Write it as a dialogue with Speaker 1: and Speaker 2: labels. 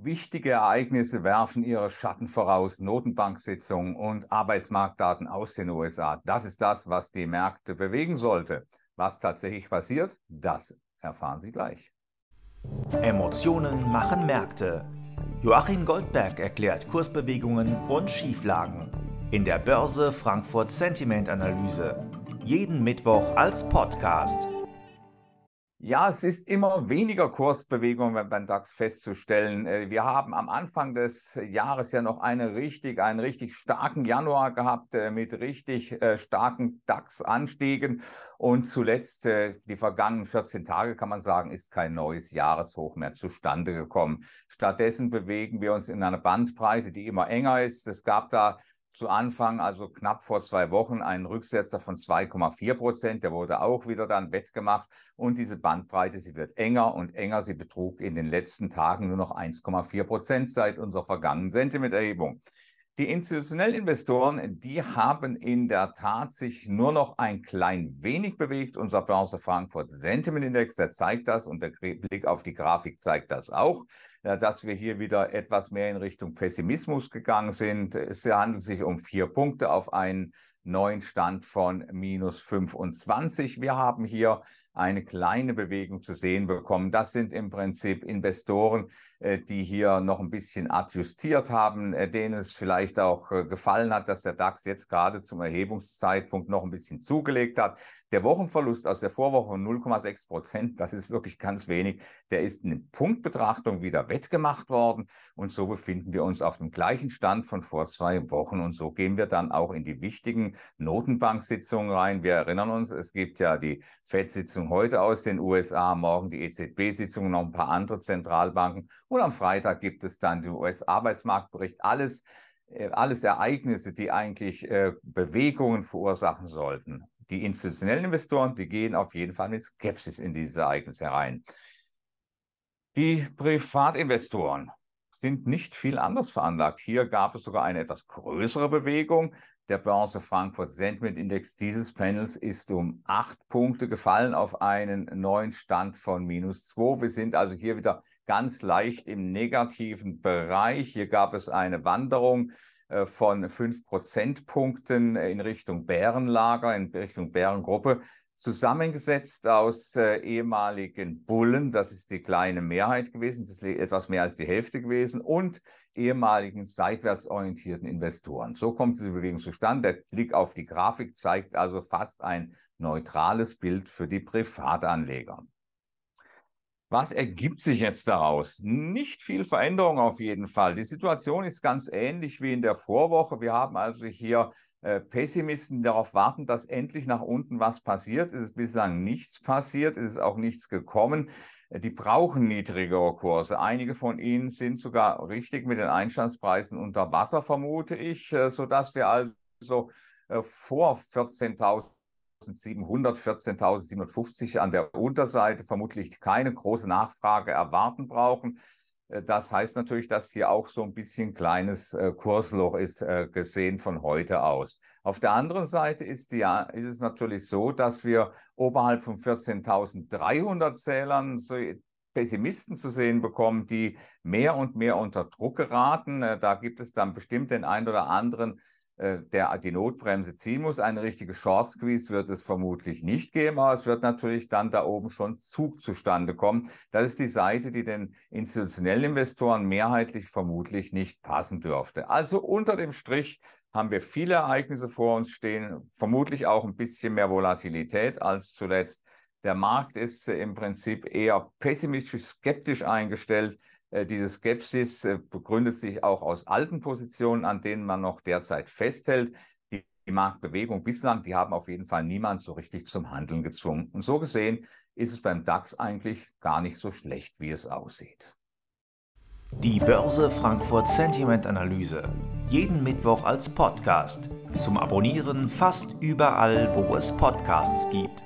Speaker 1: Wichtige Ereignisse werfen ihre Schatten voraus, Notenbanksitzungen und Arbeitsmarktdaten aus den USA. Das ist das, was die Märkte bewegen sollte. Was tatsächlich passiert, das erfahren Sie gleich.
Speaker 2: Emotionen machen Märkte. Joachim Goldberg erklärt Kursbewegungen und Schieflagen in der Börse Frankfurt Sentiment Analyse. Jeden Mittwoch als Podcast.
Speaker 1: Ja, es ist immer weniger Kursbewegung beim DAX festzustellen. Äh, wir haben am Anfang des Jahres ja noch eine richtig, einen richtig starken Januar gehabt äh, mit richtig äh, starken DAX-Anstiegen. Und zuletzt, die vergangenen 14 Tage, kann man sagen, ist kein neues Jahreshoch mehr zustande gekommen. Stattdessen bewegen wir uns in einer Bandbreite, die immer enger ist. Es gab da zu Anfang, also knapp vor zwei Wochen, einen Rücksetzer von 2,4 Prozent. Der wurde auch wieder dann wettgemacht. Und diese Bandbreite, sie wird enger und enger. Sie betrug in den letzten Tagen nur noch 1,4 Prozent seit unserer vergangenen Sentimenterhebung. Die institutionellen Investoren, die haben in der Tat sich nur noch ein klein wenig bewegt. Unser Börse Frankfurt Sentiment Index, der zeigt das und der Blick auf die Grafik zeigt das auch dass wir hier wieder etwas mehr in Richtung Pessimismus gegangen sind. Es handelt sich um vier Punkte auf einen neuen Stand von minus 25. Wir haben hier eine kleine Bewegung zu sehen bekommen. Das sind im Prinzip Investoren, äh, die hier noch ein bisschen adjustiert haben, äh, denen es vielleicht auch äh, gefallen hat, dass der DAX jetzt gerade zum Erhebungszeitpunkt noch ein bisschen zugelegt hat. Der Wochenverlust aus der Vorwoche 0,6 Prozent, das ist wirklich ganz wenig, der ist in Punktbetrachtung wieder wettgemacht worden und so befinden wir uns auf dem gleichen Stand von vor zwei Wochen und so gehen wir dann auch in die wichtigen Notenbank-Sitzungen rein. Wir erinnern uns, es gibt ja die FED-Sitzung heute aus den USA, morgen die EZB-Sitzung, noch ein paar andere Zentralbanken und am Freitag gibt es dann den US-Arbeitsmarktbericht. Alles, äh, alles Ereignisse, die eigentlich äh, Bewegungen verursachen sollten. Die institutionellen Investoren, die gehen auf jeden Fall mit Skepsis in dieses Ereignis herein. Die Privatinvestoren sind nicht viel anders veranlagt. Hier gab es sogar eine etwas größere Bewegung. Der Börse Frankfurt Sentiment Index dieses Panels ist um acht Punkte gefallen auf einen neuen Stand von minus zwei. Wir sind also hier wieder ganz leicht im negativen Bereich. Hier gab es eine Wanderung von fünf Prozentpunkten in Richtung Bärenlager, in Richtung Bärengruppe zusammengesetzt aus äh, ehemaligen Bullen, das ist die kleine Mehrheit gewesen, das ist etwas mehr als die Hälfte gewesen, und ehemaligen seitwärts orientierten Investoren. So kommt diese Bewegung zustande. Der Blick auf die Grafik zeigt also fast ein neutrales Bild für die Privatanleger. Was ergibt sich jetzt daraus? Nicht viel Veränderung auf jeden Fall. Die Situation ist ganz ähnlich wie in der Vorwoche. Wir haben also hier äh, Pessimisten darauf warten, dass endlich nach unten was passiert. Es ist bislang nichts passiert, es ist auch nichts gekommen. Äh, die brauchen niedrigere Kurse. Einige von ihnen sind sogar richtig mit den Einstandspreisen unter Wasser, vermute ich, äh, sodass wir also vor 14.000 14.700, 14.750 an der Unterseite vermutlich keine große Nachfrage erwarten brauchen. Äh, das heißt natürlich, dass hier auch so ein bisschen kleines äh, Kursloch ist, äh, gesehen von heute aus. Auf der anderen Seite ist, die, ist es natürlich so, dass wir oberhalb von 14.300 Zählern so Pessimisten zu sehen bekommen, die mehr und mehr unter Druck geraten. Da gibt es dann bestimmt den einen oder anderen, der die Notbremse ziehen muss. Eine richtige Short Squeeze wird es vermutlich nicht geben, aber es wird natürlich dann da oben schon Zug zustande kommen. Das ist die Seite, die den institutionellen Investoren mehrheitlich vermutlich nicht passen dürfte. Also unter dem Strich haben wir viele Ereignisse vor uns stehen, vermutlich auch ein bisschen mehr Volatilität als zuletzt. Der Markt ist im Prinzip eher pessimistisch, skeptisch eingestellt. Äh, diese Skepsis äh, begründet sich auch aus alten Positionen, an denen man noch derzeit festhält. Die, Marktbewegung bislang, die haben auf jeden Fall niemand so richtig zum Handeln gezwungen. Und so gesehen ist es beim DAX eigentlich gar nicht so schlecht, wie es aussieht.
Speaker 2: Die Börse Frankfurt Sentiment Analyse. Jeden Mittwoch als Podcast. Zum Abonnieren fast überall, wo es Podcasts gibt.